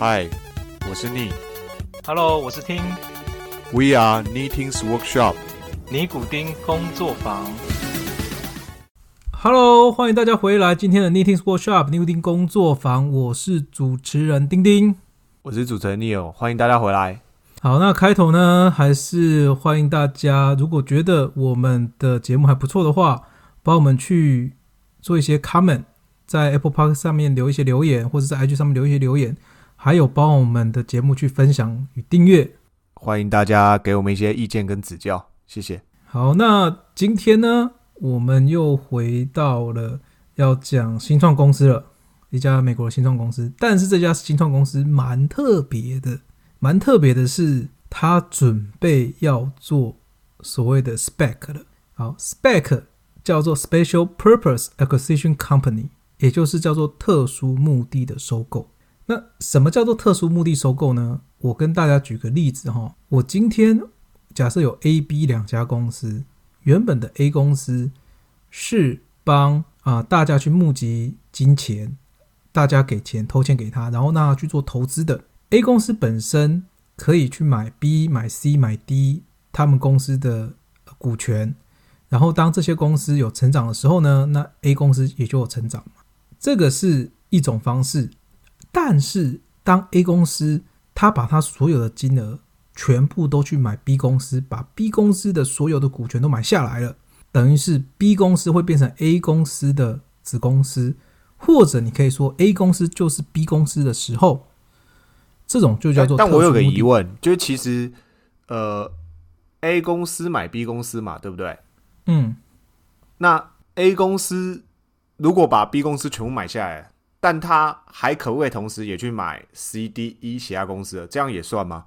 嗨，我是逆。Hello，我是听 We are Knitting's Workshop。尼古丁工作坊。Hello，欢迎大家回来今天的 Knitting's Workshop 尼古丁工作坊，我是主持人丁丁。我是主持人 Neil，欢迎大家回来。好，那开头呢，还是欢迎大家，如果觉得我们的节目还不错的话，帮我们去做一些 comment，在 Apple Park 上面留一些留言，或者在 IG 上面留一些留言，还有帮我们的节目去分享与订阅。欢迎大家给我们一些意见跟指教，谢谢。好，那今天呢，我们又回到了要讲新创公司了，一家美国的新创公司。但是这家新创公司蛮特别的，蛮特别的是，它准备要做所谓的 spec 了。好，spec 叫做 Special Purpose Acquisition Company，也就是叫做特殊目的的收购。那什么叫做特殊目的收购呢？我跟大家举个例子哈，我今天假设有 A、B 两家公司，原本的 A 公司是帮啊、大家去募集金钱，大家给钱投钱给他，然后让他去做投资的。A 公司本身可以去买 B、买 C、买 D 他们公司的股权，然后当这些公司有成长的时候呢，那 A 公司也就有成长嘛。这个是一种方式，但是当 A 公司他把他所有的金额全部都去买 B 公司，把 B 公司的所有的股权都买下来了，等于是 B 公司会变成 A 公司的子公司，或者你可以说 A 公司就是 B 公司的时候，这种就叫做但但我有个疑，问，就是其实呃，A 公司买 B 公司嘛，对不对？嗯，那 A 公司如果把 B 公司全部买下来，但他还可不可以同时也去买 C、D、E 其他公司的？这样也算吗？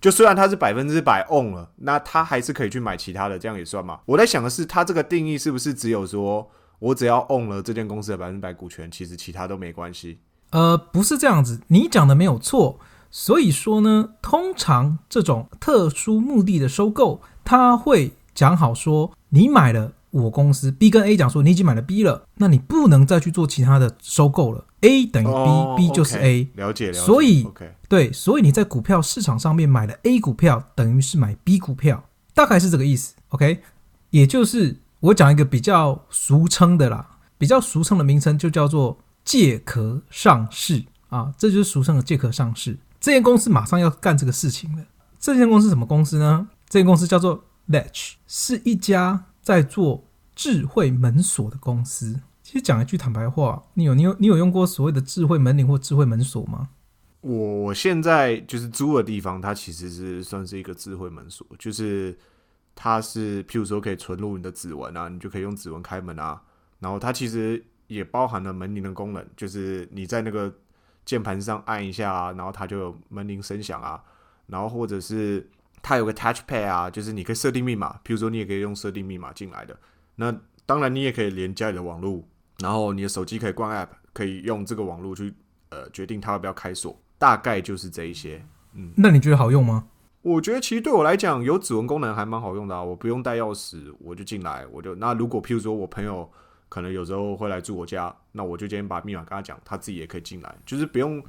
就虽然他是百分之百 on 了，那他还是可以去买其他的，这样也算吗？我在想的是，他这个定义是不是只有说我只要 on 了这间公司的百分之百股权，其实其他都没关系？呃，不是这样子，你讲的没有错。所以说呢，通常这种特殊目的的收购，他会讲好说，你买了我公司 B 跟 A 讲说你已经买了 B 了，那你不能再去做其他的收购了。A 等于 B，B、哦就是 A，了解了解。所以对，所以你在股票市场上面买了 A 股票，等于是买 B 股票，大概是这个意思。OK，也就是我讲一个比较俗称的啦，比较俗称的名称就叫做借壳上市啊，这就是俗称的借壳上市。这间公司马上要干这个事情了。这间公司什么公司呢？这间公司叫做 Latch，是一家在做智慧门锁的公司。其实讲一句坦白话，你有你有你有用过所谓的智慧门铃或智慧门锁吗？我我现在就是租的地方，它其实是算是一个智慧门锁，就是它是譬如说可以存入你的指纹啊，你就可以用指纹开门啊。然后它其实也包含了门铃的功能，就是你在那个键盘上按一下啊，然后它就有门铃声响啊。然后或者是它有个 Touch Pad 啊，就是你可以设定密码，譬如说你也可以用设定密码进来的。那当然你也可以连家里的网络，然后你的手机可以关 App，可以用这个网络去呃决定它要不要开锁。大概就是这一些。嗯那你觉得好用吗？我觉得其实对我来讲，有指纹功能还蛮好用的啊。我不用带钥匙，我就进来，我就那如果譬如说我朋友可能有时候会来住我家，那我就今天把密码跟他讲，他自己也可以进来，就是不用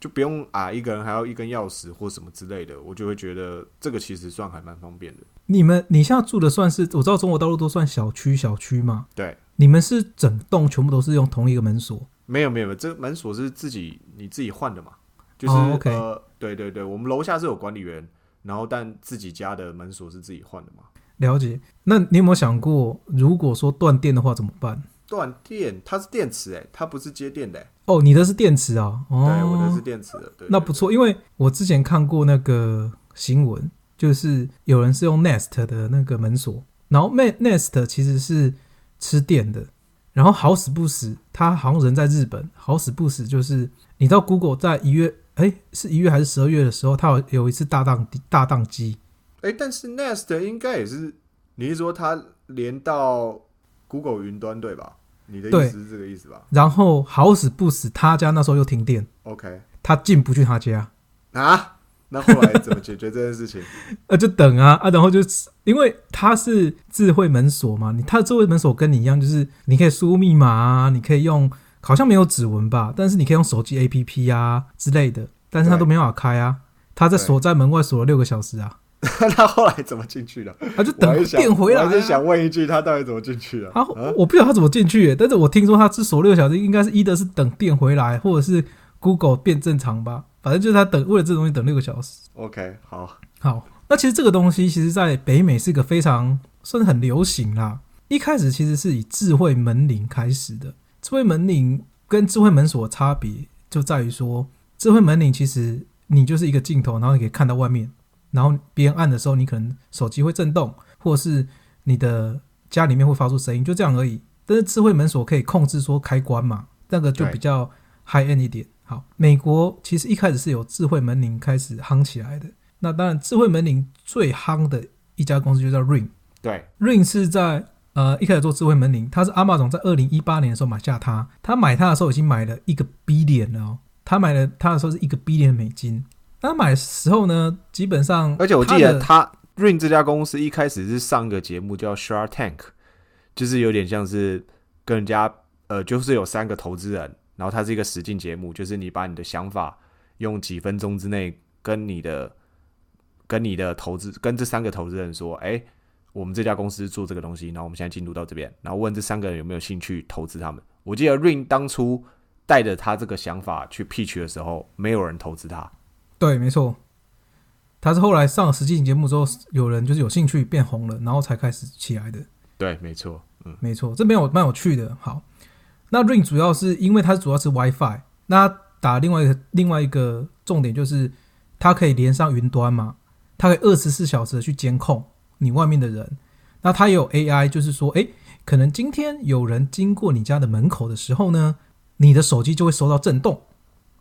就不用啊一个人还要一根钥匙或什么之类的，我就会觉得这个其实算还蛮方便的。你们你现在住的算是我知道中国大陆都算小区小区嘛？对，你们是整栋全部都是用同一个门锁？没有没有，没有这门锁是自己你自己换的嘛，就是、哦，OK 呃对对对，我们楼下是有管理员，然后但自己家的门锁是自己换的嘛。了解。那你有没有想过，如果说断电的话怎么办？断电，它是电池诶，它不是接电的诶。哦，你的是电池啊？哦，对，我的是电池的。对，那不错，因为我之前看过那个新闻，就是有人是用 Nest 的那个门锁，然后 Nest 其实是吃电的，然后好死不死，他好像人在日本，好死不死就是你知道 Google 在一月，哎，是一月还是十二月的时候，它有有一次大宕大宕机，哎、但是 Nest 应该也是，你是说它连到 Google 云端对吧？你的意思是这个意思吧？然后好死不死，他家那时候又停电，？OK。他进不去他家，啊，那后来怎么解决这件事情？呃，就等啊。啊，然后就是因为他是智慧门锁嘛，你它的智慧门锁跟你一样，就是你可以输入密码啊，你可以用，好像没有指纹吧，但是你可以用手机 APP 啊之类的。但是他都没办法开啊，他在锁在门外锁了六个小时啊，他后来怎么进去的？他就等电回来、啊。我还是想问一句，他到底怎么进去的？他啊我不知道他怎么进去耶，但是我听说他是锁六个小时，应该是一的是等电回来，或者是 Google 变正常吧，反正就是他等为了这东西等六个小时。OK，好，好，那其实这个东西，其实在北美是一个非常算是很流行啦。一开始其实是以智慧门铃开始的，智慧门铃跟智慧门锁差别就在于说，智慧门铃其实你就是一个镜头，然后你可以看到外面，然后别人按的时候，你可能手机会震动，或者是你的家里面会发出声音，就这样而已。但是智慧门锁可以控制说开关嘛，那个就比较 high end 一点。好，美国其实一开始是有智慧门铃开始夯起来的。那当然，智慧门铃最夯的一家公司就叫 Ring。对 Ring 是在呃一开始做智慧门铃，它是阿玛总在二零一八年的时候买下它。他买它的时候已经买了一个 billion 了哦，他买了它的时候是一个 billion 美金。那他买时候呢，基本上而且我记得他 Ring 这家公司一开始是上个节目叫 Shark Tank，就是有点像是跟人家呃，就是有三个投资人，然后它是一个实境节目，就是你把你的想法用几分钟之内跟你的跟你的投资跟这三个投资人说，哎、我们这家公司做这个东西，然后我们现在进入到这边，然后问这三个人有没有兴趣投资他们。我记得 Ring 当初带着他这个想法去 pitch 的时候，没有人投资他。对，没错，他是后来上了实境节目之后，有人就是有兴趣变红了，然后才开始起来的。对，没错，嗯，没错，这边有蛮有趣的。好，那 Ring 主要是因为它主要是 WiFi，那打另外一个另外一个重点就是它可以连上云端嘛，它可以二十四小时的去监控你外面的人。那它也有 AI，就是说，诶，可能今天有人经过你家的门口的时候呢，你的手机就会收到震动，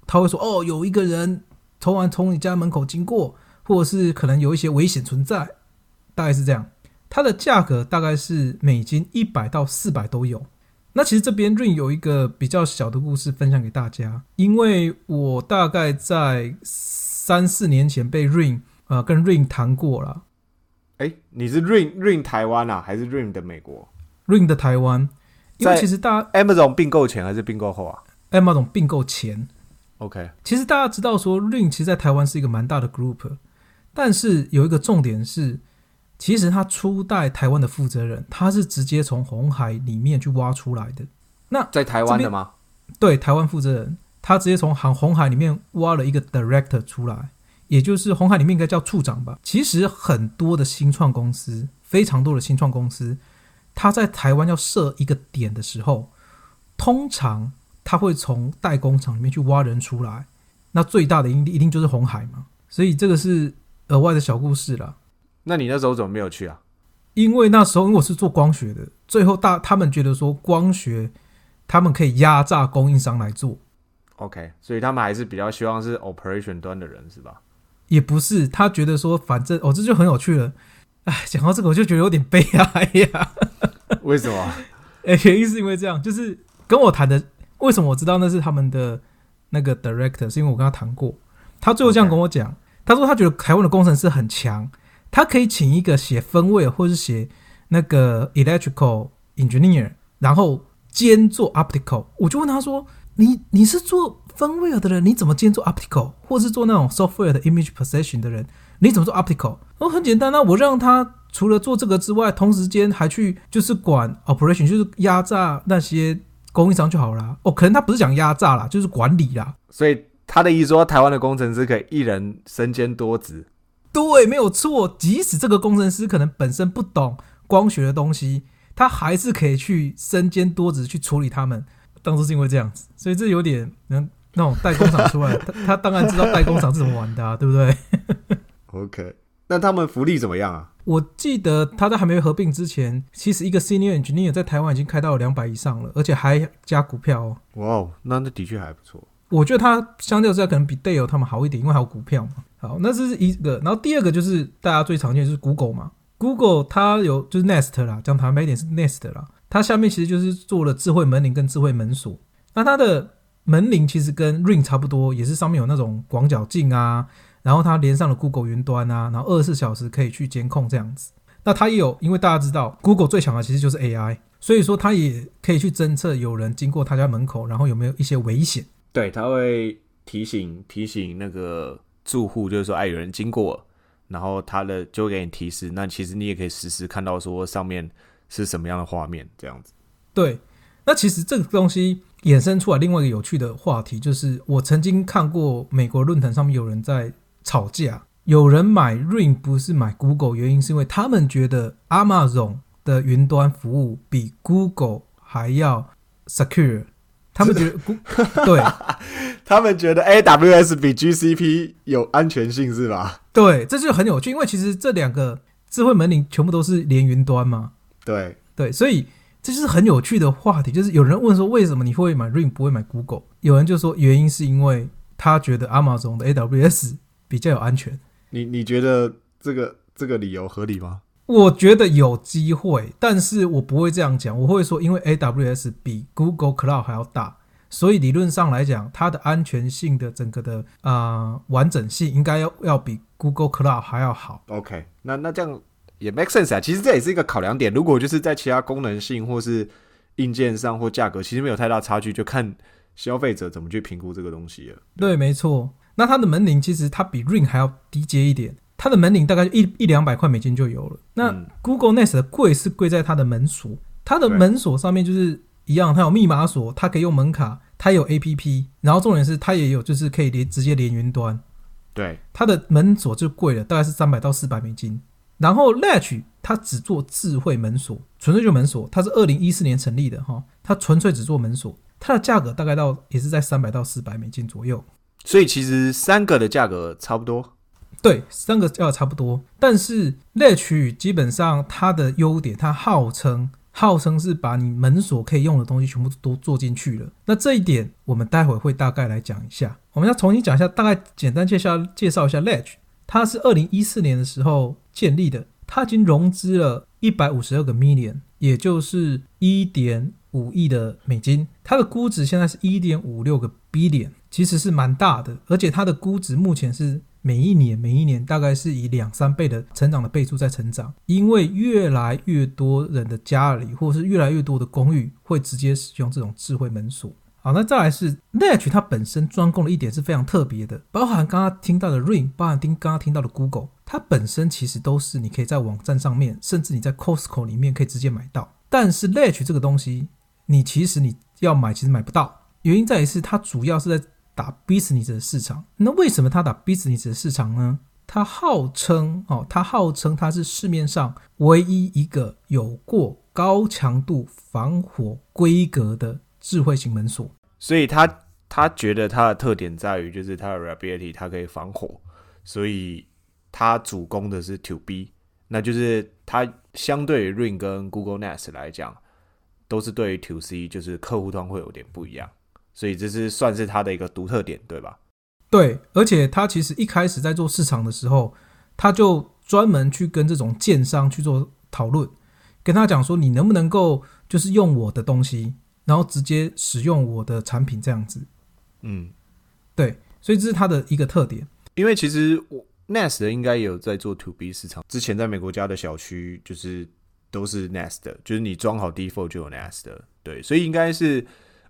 他会说，哦，有一个人突然从你家门口经过，或者是可能有一些危险存在，大概是这样。它的价格大概是美金一百到四百都有。那其实这边 Ring 有一个比较小的故事分享给大家，因为我大概在三四年前被 Ring 呃跟 Ring 谈过了哎、你是 Ring Ring 台湾啊，还是 Ring 的美国，Ring 的台湾，因为在其实大家？Amazon 并购前还是并购后啊 Amazon 并购前，？OK，其实大家知道说 Ring 其实在台湾是一个蛮大的 group，但是有一个重点是，其实他初代台湾的负责人，他是直接从红海里面去挖出来的。那在台湾的吗？对，台湾负责人，他直接从航红海里面挖了一个 director 出来，也就是红海里面应该叫处长吧。其实很多的新创公司，非常多的新创公司，他在台湾要设一个点的时候，通常他会从代工厂里面去挖人出来，那最大的一定一定就是红海嘛。所以这个是额外的小故事啦。那你那时候怎么没有去啊？因为那时候因为我是做光学的，最后大他们觉得说光学他们可以压榨供应商来做。OK，所以他们还是比较希望是 operation 端的人是吧？也不是，他觉得说，反正哦，这就很有趣了。哎，讲到这个，我就觉得有点悲哀呀。为什么？哎，原因是因为这样，就是跟我谈的，为什么我知道那是他们的那个 director，是因为我跟他谈过，他最后这样跟我讲他说他觉得台湾的工程师很强，他可以请一个写分位或是写那个 electrical engineer，然后兼做 optical。我就问他说，你你是做分位的人，你怎么兼做 optical，或是做那种 software 的 image processing 的人，你怎么做 optical？哦，很简单啊，我让他除了做这个之外，同时间还去就是管 operation，就是压榨那些供应商就好啦。哦，可能他不是讲压榨啦，就是管理啦。所以他的意思说，台湾的工程师可以一人身兼多职。对，没有错。即使这个工程师可能本身不懂光学的东西，他还是可以去身兼多职去处理他们。当初是因为这样子，所以这有点能那种代工厂出来，他他当然知道代工厂是怎么玩的、啊，对不对？OK，那他们福利怎么样啊？我记得他在还没合并之前，其实一个 senior engineer 在台湾已经开到了两百以上了，而且还加股票哦。哇哦，那那的确还不错。我觉得它相较之下可能比 Dale 他们好一点，因为还有股票嘛。好，那这是一个，然后第二个就是大家最常见的就是 Google 嘛，Google 它有就是 Nest 啦，讲坦白一点是 Nest 啦，它下面其实就是做了智慧门铃跟智慧门锁。那它的门铃其实跟 Ring 差不多，也是上面有那种广角镜啊，然后它连上了 Google 云端啊，然后二十四小时可以去监控这样子。那它也有，因为大家知道 Google 最强的其实就是 AI，所以说它也可以去侦测有人经过他家门口，然后有没有一些危险。对，他会提醒提醒那个住户，就是说，哎，有人经过，然后他的就会给你提示。那其实你也可以实时看到说上面是什么样的画面，这样子。对，那其实这个东西衍生出来另外一个有趣的话题，就是我曾经看过美国论坛上面有人在吵架，有人买 Ring 不是买 Google，原因是因为他们觉得 Amazon 的云端服务比 Google 还要 secure，他们觉得 对 他们觉得 AWS 比 GCP 有安全性是吧？对，这就很有趣，因为其实这两个智慧门铃全部都是连云端嘛，对，对，所以这就是很有趣的话题。就是有人问说，为什么你会买 Ring 不会买 Google？有人就说原因是因为他觉得 Amazon 的 AWS 比较有安全。你你觉得这个这个理由合理吗？我觉得有机会，但是我不会这样讲，我会说，因为 AWS 比 Google Cloud 还要大，所以理论上来讲，它的安全性的整个的啊、呃完整性应该要要比 Google Cloud 还要好。OK，那那这样也 make sense 啊。其实这也是一个考量点。如果就是在其他功能性或是硬件上或价格，其实没有太大差距，就看消费者怎么去评估这个东西了。对，没错。那它的门铃其实它比 Ring 还要低阶一点，它的门铃大概一一两百块美金就有了。那嗯 Google Nest 的贵是贵在它的门锁，它的门锁上面就是一样，它有密码锁，它可以用门卡，它有 APP，然后重点是它也有就是可以连直接连云端。对，它的门锁就贵了，大概是三百到四百美金。然后 Latch 它只做智慧门锁，纯粹就门锁，它是二零一四年成立的哈，它纯粹只做门锁，它的价格大概到也是在三百到四百美金左右。所以其实三个的价格差不多。对，三个价格差不多，但是 Latch 基本上它的优点，它号称号称是把你门锁可以用的东西全部都做进去了。那这一点我们待会会大概来讲一下。我们要重新讲一下，大概简单介绍介绍一下 Latch。它是二零一四年的时候建立的，它已经融资了一百五十二个 million，也就是一点五亿的美金。它的估值现在是一点五六个 billion，其实是蛮大的，而且它的估值目前是每一年每一年大概是以两三倍的成长的倍数在成长，因为越来越多人的家里或是越来越多的公寓会直接使用这种智慧门锁。好，那再来是 Latch，它本身专攻的一点是非常特别的，包含刚刚听到的 Ring，包含听刚刚听到的 Google，它本身其实都是你可以在网站上面，甚至你在 Costco 里面可以直接买到。但是 Latch 这个东西，你其实你要买，其实买不到，原因在于是它主要是在打 business 的市场。那为什么它打 business 的市场呢？它号称哦，它号称它是市面上唯一一个有过高强度防火规格的智慧型门锁。所以他他觉得它的特点在于就是它的 reliability，它可以防火，所以它主攻的是 To B，那就是它相对于 Ring 跟 Google Nest 来讲，都是对于 To C 就是客户端会有点不一样，所以这是算是它的一个独特点，对吧？对，而且他其实一开始在做市场的时候，他就专门去跟这种建商去做讨论，跟他讲说，你能不能够就是用我的东西，然后直接使用我的产品这样子。嗯，对，所以这是他的一个特点。因为其实我 Nest 应该也有在做 To B 市场，之前在美国家的小区就是都是 Nest 的，就是你装好 default 就有 Nest 的，对，所以应该是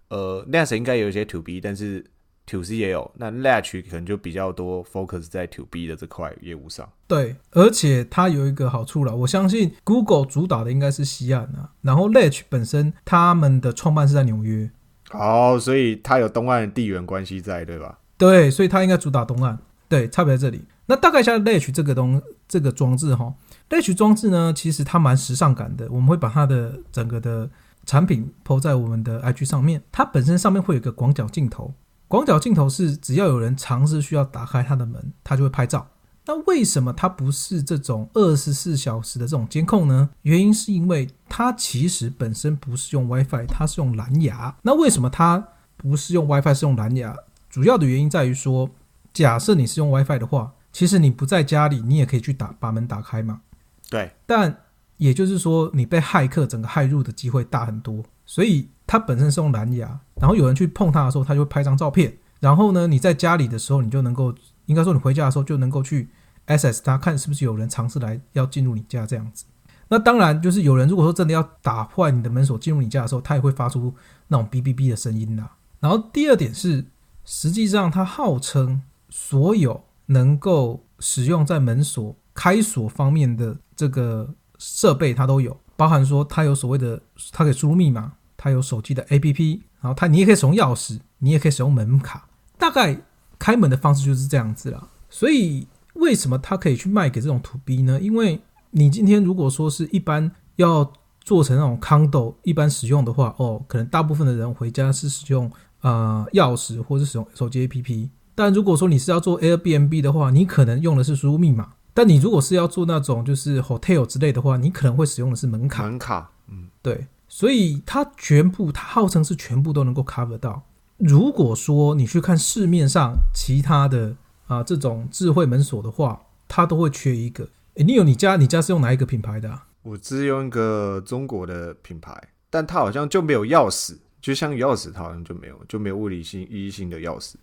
呃 Nest 应该有一些 To B，但是 To C 也有，那 Latch 可能就比较多 focus 在 To B 的这块业务上。对，而且它有一个好处了，我相信 Google 主导的应该是西岸啊，然后 Latch 本身他们的创办是在纽约，好，所以它有东岸的地缘关系在，对吧？对，所以它应该主打东岸。对，差别在这里。那大概像 Latch 这个东这个装置哈，Latch 装置呢，其实它蛮时尚感的。我们会把它的整个的产品抛在我们的 IG 上面。它本身上面会有一个广角镜头，广角镜头是只要有人尝试需要打开它的门，它就会拍照。那为什么它不是这种二十四小时的这种监控呢？原因是因为它其实本身不是用 WiFi，它是用蓝牙。那为什么它不是用 WiFi，是用蓝牙？主要的原因在于说，假设你是用 WiFi 的话，其实你不在家里，你也可以去打把门打开嘛。对，但也就是说，你被骇客整个骇入的机会大很多。所以它本身是用蓝牙，然后有人去碰它的时候，它就会拍张照片。然后呢，你在家里的时候，你就能够，应该说你回家的时候就能够去 access 它，看是不是有人尝试来要进入你家这样子。那当然，就是有人如果说真的要打坏你的门锁进入你家的时候，它也会发出那种哔哔哔的声音啦。然后第二点是实际上它号称所有能够使用在门锁开锁方面的这个设备，它都有，包含说它有所谓的，它可以输入密码，它有手机的 APP，然后它你也可以使用钥匙，你也可以使用门卡，大概开门的方式就是这样子啦。所以为什么它可以去卖给这种土 B 呢？因为你今天如果说是一般要做成那种 condo 一般使用的话，哦，可能大部分的人回家是使用呃钥匙或者使用手机 APP。但如果说你是要做 Airbnb 的话，你可能用的是输入密码。但你如果是要做那种就是 hotel 之类的话，你可能会使用的是门卡。门卡，嗯，对，所以它全部它号称是全部都能够 cover 到。如果说你去看市面上其他的啊这种智慧门锁的话，它都会缺一个。诶，你有你家你家是用哪一个品牌的、啊？我只用一个中国的品牌，但它好像就没有钥匙，就像钥匙，它好像就没有，就没有物理性意义性的钥匙。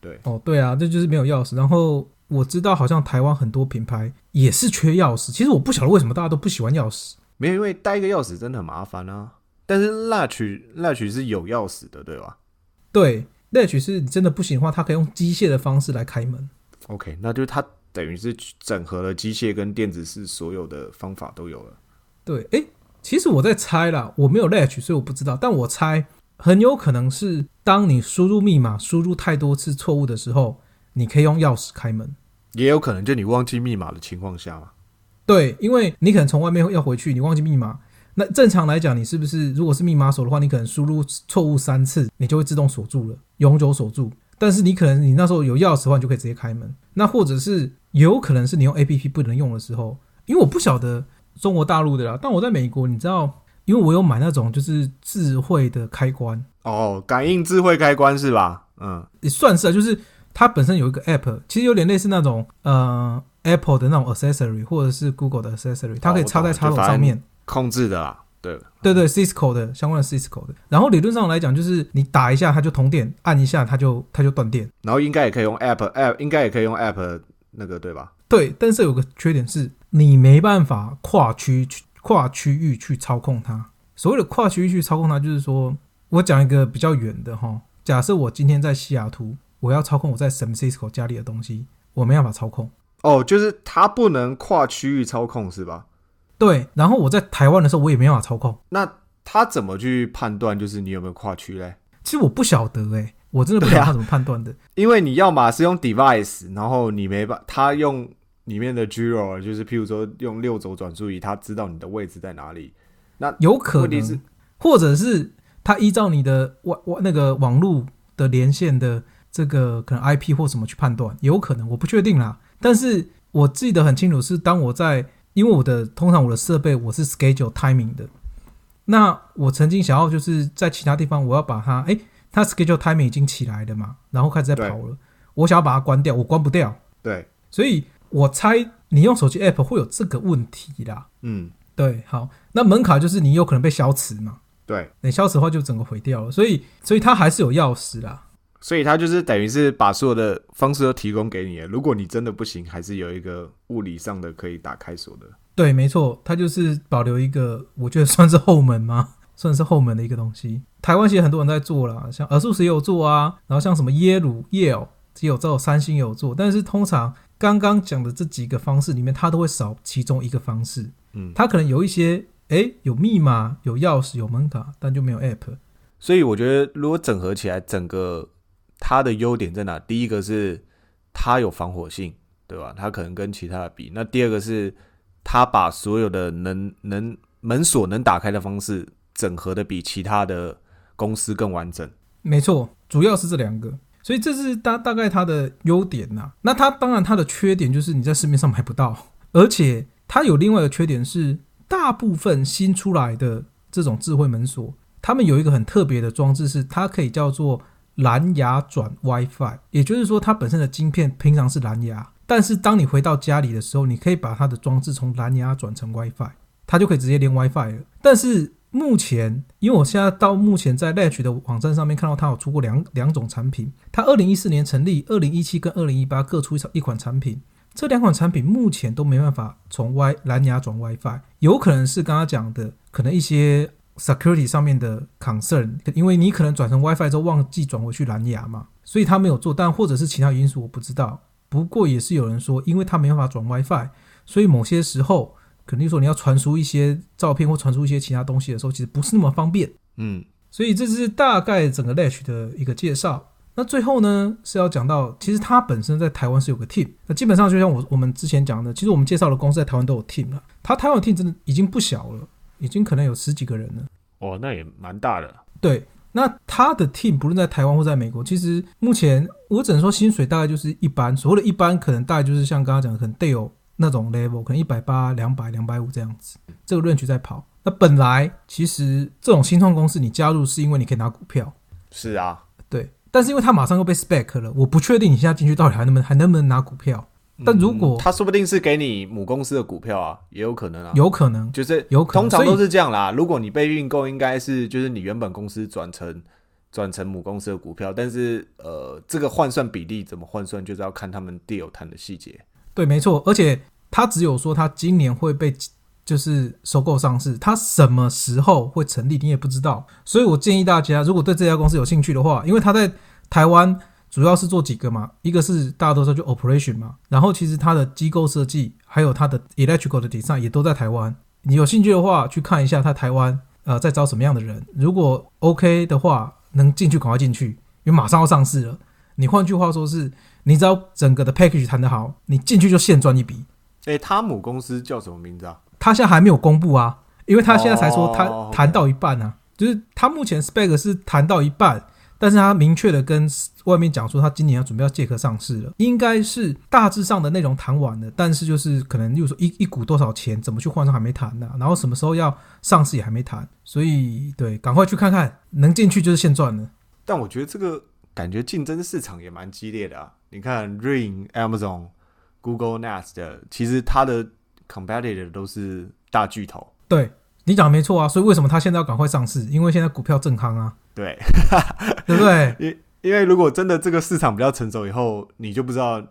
对，哦，对啊，这就是没有钥匙。然后我知道好像台湾很多品牌也是缺钥匙。其实我不晓得为什么大家都不喜欢钥匙。没有，因为带一个钥匙真的很麻烦啊。但是 Latch Latch 是有钥匙的，对吧对，Latch 是你真的不行的话，它可以用机械的方式来开门。？OK，那就是它等于是整合了机械跟电子式所有的方法都有了。对，诶，其实我在猜啦，我没有 Latch，所以我不知道。但我猜很有可能是当你输入密码输入太多次错误的时候，你可以用钥匙开门。也有可能就你忘记密码的情况下嘛。对，因为你可能从外面要回去，你忘记密码。那正常来讲，你是不是如果是密码锁的话，你可能输入错误三次，你就会自动锁住了，永久锁住。但是你可能你那时候有钥匙的话，你就可以直接开门。那或者是有可能是你用 A P P 不能用的时候，因为我不晓得中国大陆的啦，但我在美国，你知道，因为我有买那种就是智慧的开关，哦，感应智慧开关是吧？嗯，也算是啊，就是它本身有一个 App，其实有点类似那种呃 Apple 的那种 accessory 或者是 Google 的 accessory，它可以插在插头上面。控制的啦。对，对对，Cisco 的相关的 Cisco 的，然后理论上来讲，就是你打一下它就通电，按一下它就它就断电。然后应该也可以用 App App，应该也可以用 App 那个对吧？对，但是有个缺点是，你没办法跨区跨区域去操控它。所谓的跨区域去操控它，就是说我讲一个比较远的哈，假设我今天在西雅图，我要操控我在 San Francisco 家里的东西，我没办法操控。哦，就是它不能跨区域操控是吧？对，然后我在台湾的时候，我也没办法操控。那他怎么去判断就是你有没有跨区嘞？其实我不晓得诶、我真的不知道他怎么判断的。因为你要么是用 device，然后你没办，他用里面的 gyro，就是譬如说用六轴转速仪，他知道你的位置在哪里。那有可能或者是他依照你的网网那个网络的连线的这个可能 IP 或什么去判断，有可能我不确定啦。但是我记得很清楚，是当我在因为我的通常我的设备我是 schedule timing 的，那我曾经想要就是在其他地方我要把它，诶，它 schedule timing 已经起来了嘛，然后开始在跑了，我想要把它关掉，我关不掉，对，所以我猜你用手机 app 会有这个问题啦。嗯，对，好，那门卡就是你有可能被消磁嘛，对，你消磁的话就整个毁掉了，所以所以它还是有钥匙啦。所以他就是等于是把所有的方式都提供给你了。如果你真的不行，还是有一个物理上的可以打开锁的。对，没错，它就是保留一个，我觉得算是后门吗？算是后门的一个东西。台湾其实很多人在做啦，像耳素斯也有做啊，然后像什么耶鲁、耶尔也有做，三星也有做，但是通常刚刚讲的这几个方式里面，它都会少其中一个方式。嗯，它可能有一些，诶，有密码、有钥匙、有门卡，但就没有 app。所以我觉得如果整合起来，整个它的优点在哪？第一个是它有防火性，对吧？它可能跟其他的比。那第二个是它把所有的能能门锁能打开的方式整合的比其他的公司更完整。没错，主要是这两个，所以这是大大概它的优点呐、那它当然它的缺点就是你在市面上买不到，而且它有另外一个缺点是，大部分新出来的这种智慧门锁，它们有一个很特别的装置，是它可以叫做蓝牙转 WiFi，也就是说它本身的晶片平常是蓝牙，但是当你回到家里的时候，你可以把它的装置从蓝牙转成 WiFi，它就可以直接连 WiFi 了。但是目前，因为我现在到目前在 Latch 的网站上面看到它有出过两两种产品，它二零一四年成立，二零一七跟二零一八各出一一款产品，这两款产品目前都没办法从 Wi 蓝牙转 WiFi，有可能是刚刚讲的，可能一些 security 上面的 concern，因为你可能转成 WiFi 之后忘记转回去蓝牙嘛，所以他没有做，但或者是其他因素我不知道。不过也是有人说，因为他没办法转 WiFi，所以某些时候肯定说你要传输一些照片或传输一些其他东西的时候，其实不是那么方便。嗯，所以这是大概整个 Latch 的一个介绍。那最后呢是要讲到，其实它本身在台湾是有个 team。那基本上就像我我们之前讲的，其实我们介绍的公司在台湾都有 team 了。它台湾 team 真的已经不小了，已经可能有十几个人了。哦，那也蛮大的。对，那他的 team 不论在台湾或在美国，其实目前我只能说薪水大概就是一般，所谓的一般可能大概就是像刚刚讲的，可能 d 有那种 level，可能一百八、两百、两百五这样子，这个 range 在跑。那本来其实这种新创公司你加入是因为你可以拿股票，是啊，对。但是因为他马上又被 spec 了，我不确定你现在进去到底还能不能还能不能拿股票。但如果他说不定是给你母公司的股票啊，也有可能啊，有可能就是有可能，通常都是这样啦。如果你被并购，应该是就是你原本公司转成转成母公司的股票，但是呃，这个换算比例怎么换算，就是要看他们 deal 谈的细节。对，没错，而且他只有说他今年会被就是收购上市，他什么时候会成立，你也不知道。所以我建议大家，如果对这家公司有兴趣的话，因为他在台湾。主要是做几个嘛，一个是大家都知道就 operation 嘛，然后其实它的机构设计还有它的 electrical 的 design 也都在台湾。你有兴趣的话，去看一下它台湾呃在招什么样的人。如果 OK 的话，能进去赶快进去，因为马上要上市了。你换句话说是，你只要整个的 package 谈得好，你进去就现赚一笔。诶，他母公司叫什么名字啊？他现在还没有公布啊，因为他现在才说他谈到一半呢，就是他目前 spec 是谈到一半。但是他明确的跟外面讲说，他今年要准备要借壳上市了，应该是大致上的内容谈完了，但是就是可能，例如说一一股多少钱，怎么去换算还没谈呢，然后什么时候要上市也还没谈，所以对，赶快去看看，能进去就是现赚了。但我觉得这个感觉竞争市场也蛮激烈的啊，你看 Ring、Amazon、Google、Nest，其实它的 competitor 都是大巨头。对你讲的没错啊，所以为什么他现在要赶快上市？因为现在股票正康啊。对，对不对？因因为如果真的这个市场比较成熟以后，你就不知道，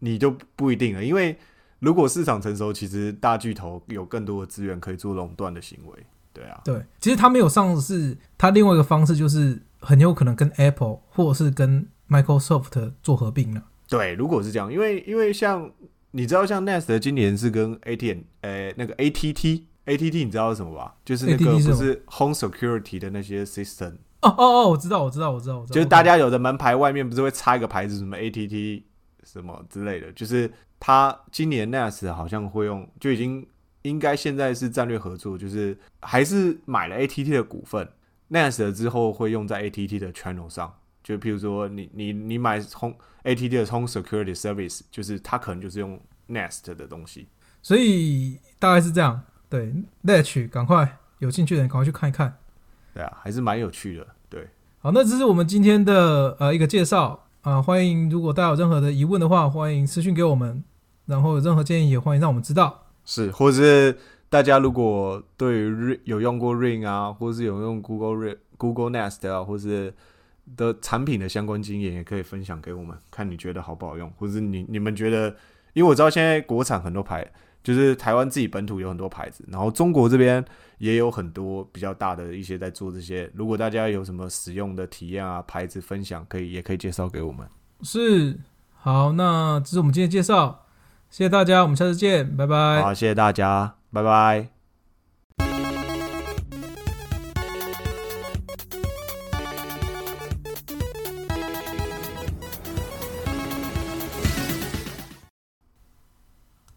你就不一定了。因为如果市场成熟，其实大巨头有更多的资源可以做垄断的行为。对啊，对，其实他没有上市，他另外一个方式就是很有可能跟 Apple 或者是跟 Microsoft 做合并了。对，如果是这样，因为因为像你知道，像 Nest 今年是跟 ATN 呃那个 ATT ATT 你知道是什么吧？就是那个不是 Home Security 的那些 System。哦哦哦，我知道，我知道，我知道，我知道。就是大家有的门牌外面不是会插一个牌子，什么 ATT 什么之类的。就是他今年 NAS 好像会用，就已经应该现在是战略合作，就是还是买了 ATT 的股份，NAS 之后会用在 ATT 的 channel 上。就譬如说，你你你买 Home ATT 的 Home Security Service，就是它可能就是用 Nest 的东西。所以大概是这样。对，Latch，赶快有兴趣的人赶快去看一看。对啊，还是蛮有趣的。对，好，那这是我们今天的呃一个介绍啊。欢迎，如果大家有任何的疑问的话，欢迎私信给我们。然后有任何建议，也欢迎让我们知道。是，或者是大家如果对 Ring 有用过 Ring 啊，或者是有用 Google Ring、Google Nest 啊，或是的产品的相关经验，也可以分享给我们，看你觉得好不好用，或者是你你们觉得，因为我知道现在国产很多牌。就是台湾自己本土有很多牌子，然后中国这边也有很多比较大的一些在做这些。如果大家有什么使用的体验啊，牌子分享可以，也可以介绍给我们。是，好，那这是我们今天介绍，谢谢大家，我们下次见，拜拜。好，谢谢大家，拜拜。